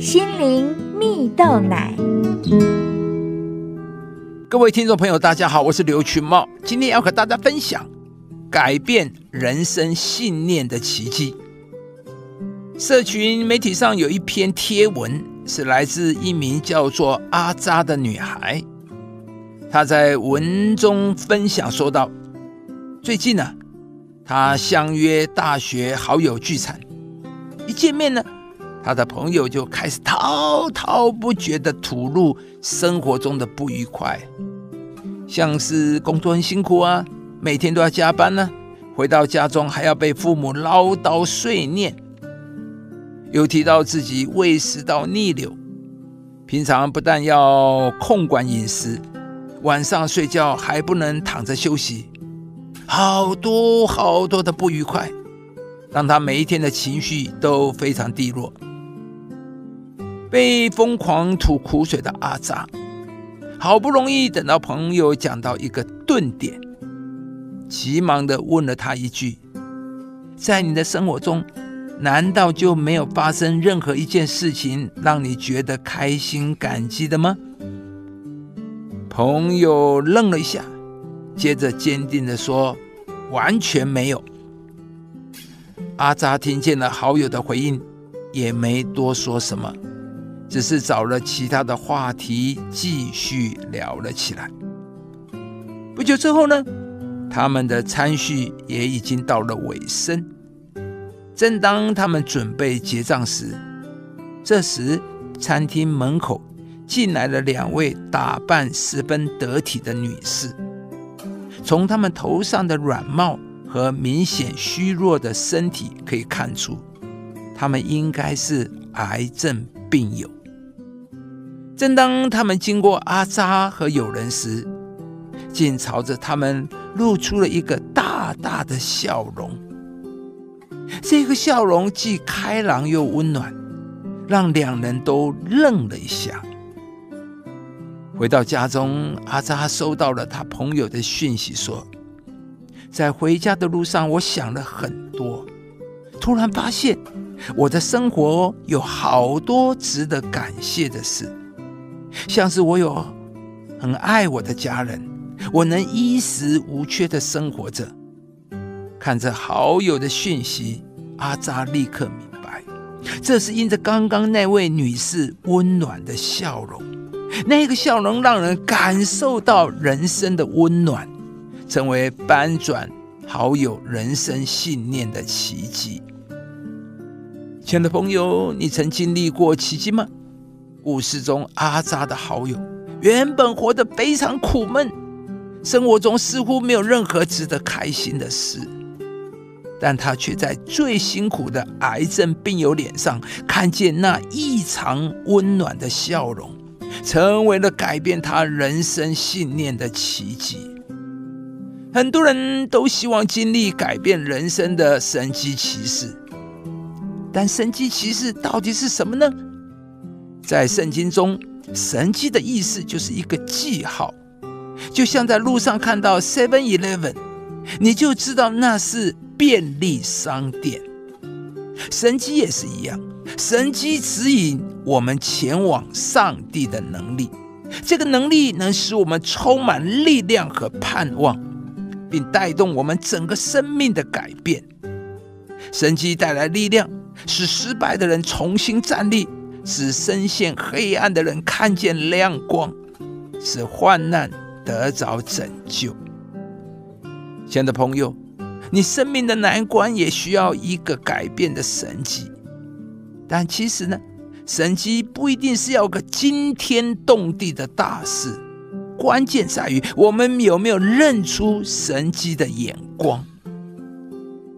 心灵蜜豆奶。各位听众朋友，大家好，我是刘群茂，今天要和大家分享改变人生信念的奇迹。社群媒体上有一篇贴文，是来自一名叫做阿扎的女孩。她在文中分享说道：“最近呢，她相约大学好友聚餐，一见面呢，他的朋友就开始滔滔不绝地吐露生活中的不愉快，像是工作很辛苦啊，每天都要加班呢，回到家中还要被父母唠叨碎念，又提到自己胃食道逆流，平常不但要控管饮食。”晚上睡觉还不能躺着休息，好多好多的不愉快，让他每一天的情绪都非常低落。被疯狂吐苦水的阿扎，好不容易等到朋友讲到一个顿点，急忙的问了他一句：“在你的生活中，难道就没有发生任何一件事情让你觉得开心感激的吗？”朋友愣了一下，接着坚定的说：“完全没有。”阿扎听见了好友的回应，也没多说什么，只是找了其他的话题继续聊了起来。不久之后呢，他们的餐叙也已经到了尾声。正当他们准备结账时，这时餐厅门口。进来了两位打扮十分得体的女士，从她们头上的软帽和明显虚弱的身体可以看出，她们应该是癌症病友。正当他们经过阿扎和友人时，竟朝着他们露出了一个大大的笑容。这个笑容既开朗又温暖，让两人都愣了一下。回到家中，阿扎收到了他朋友的讯息，说：“在回家的路上，我想了很多，突然发现我的生活有好多值得感谢的事，像是我有很爱我的家人，我能衣食无缺的生活着。”看着好友的讯息，阿扎立刻明白，这是因着刚刚那位女士温暖的笑容。那个笑容让人感受到人生的温暖，成为翻转好友人生信念的奇迹。亲爱的朋友，你曾经历过奇迹吗？故事中阿扎的好友原本活得非常苦闷，生活中似乎没有任何值得开心的事，但他却在最辛苦的癌症病友脸上看见那异常温暖的笑容。成为了改变他人生信念的奇迹。很多人都希望经历改变人生的神迹奇事，但神迹奇事到底是什么呢？在圣经中，神迹的意思就是一个记号，就像在路上看到 Seven Eleven，你就知道那是便利商店。神迹也是一样。神机指引我们前往上帝的能力，这个能力能使我们充满力量和盼望，并带动我们整个生命的改变。神机带来力量，使失败的人重新站立，使深陷黑暗的人看见亮光，使患难得着拯救。亲爱的朋友，你生命的难关也需要一个改变的神迹。但其实呢，神迹不一定是要个惊天动地的大事，关键在于我们有没有认出神迹的眼光。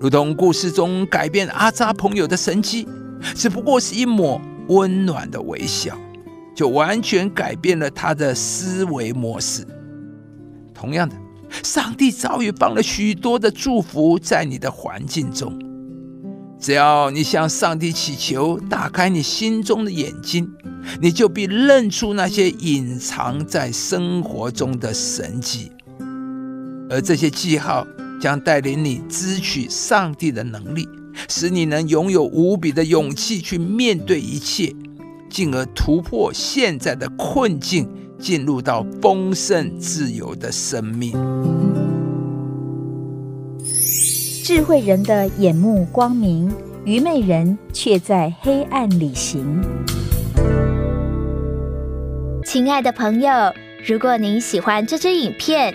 如同故事中改变阿扎朋友的神迹，只不过是一抹温暖的微笑，就完全改变了他的思维模式。同样的，上帝早已放了许多的祝福在你的环境中。只要你向上帝祈求，打开你心中的眼睛，你就必认出那些隐藏在生活中的神迹，而这些记号将带领你支取上帝的能力，使你能拥有无比的勇气去面对一切，进而突破现在的困境，进入到丰盛自由的生命。智慧人的眼目光明，愚昧人却在黑暗里行。亲爱的朋友，如果您喜欢这支影片，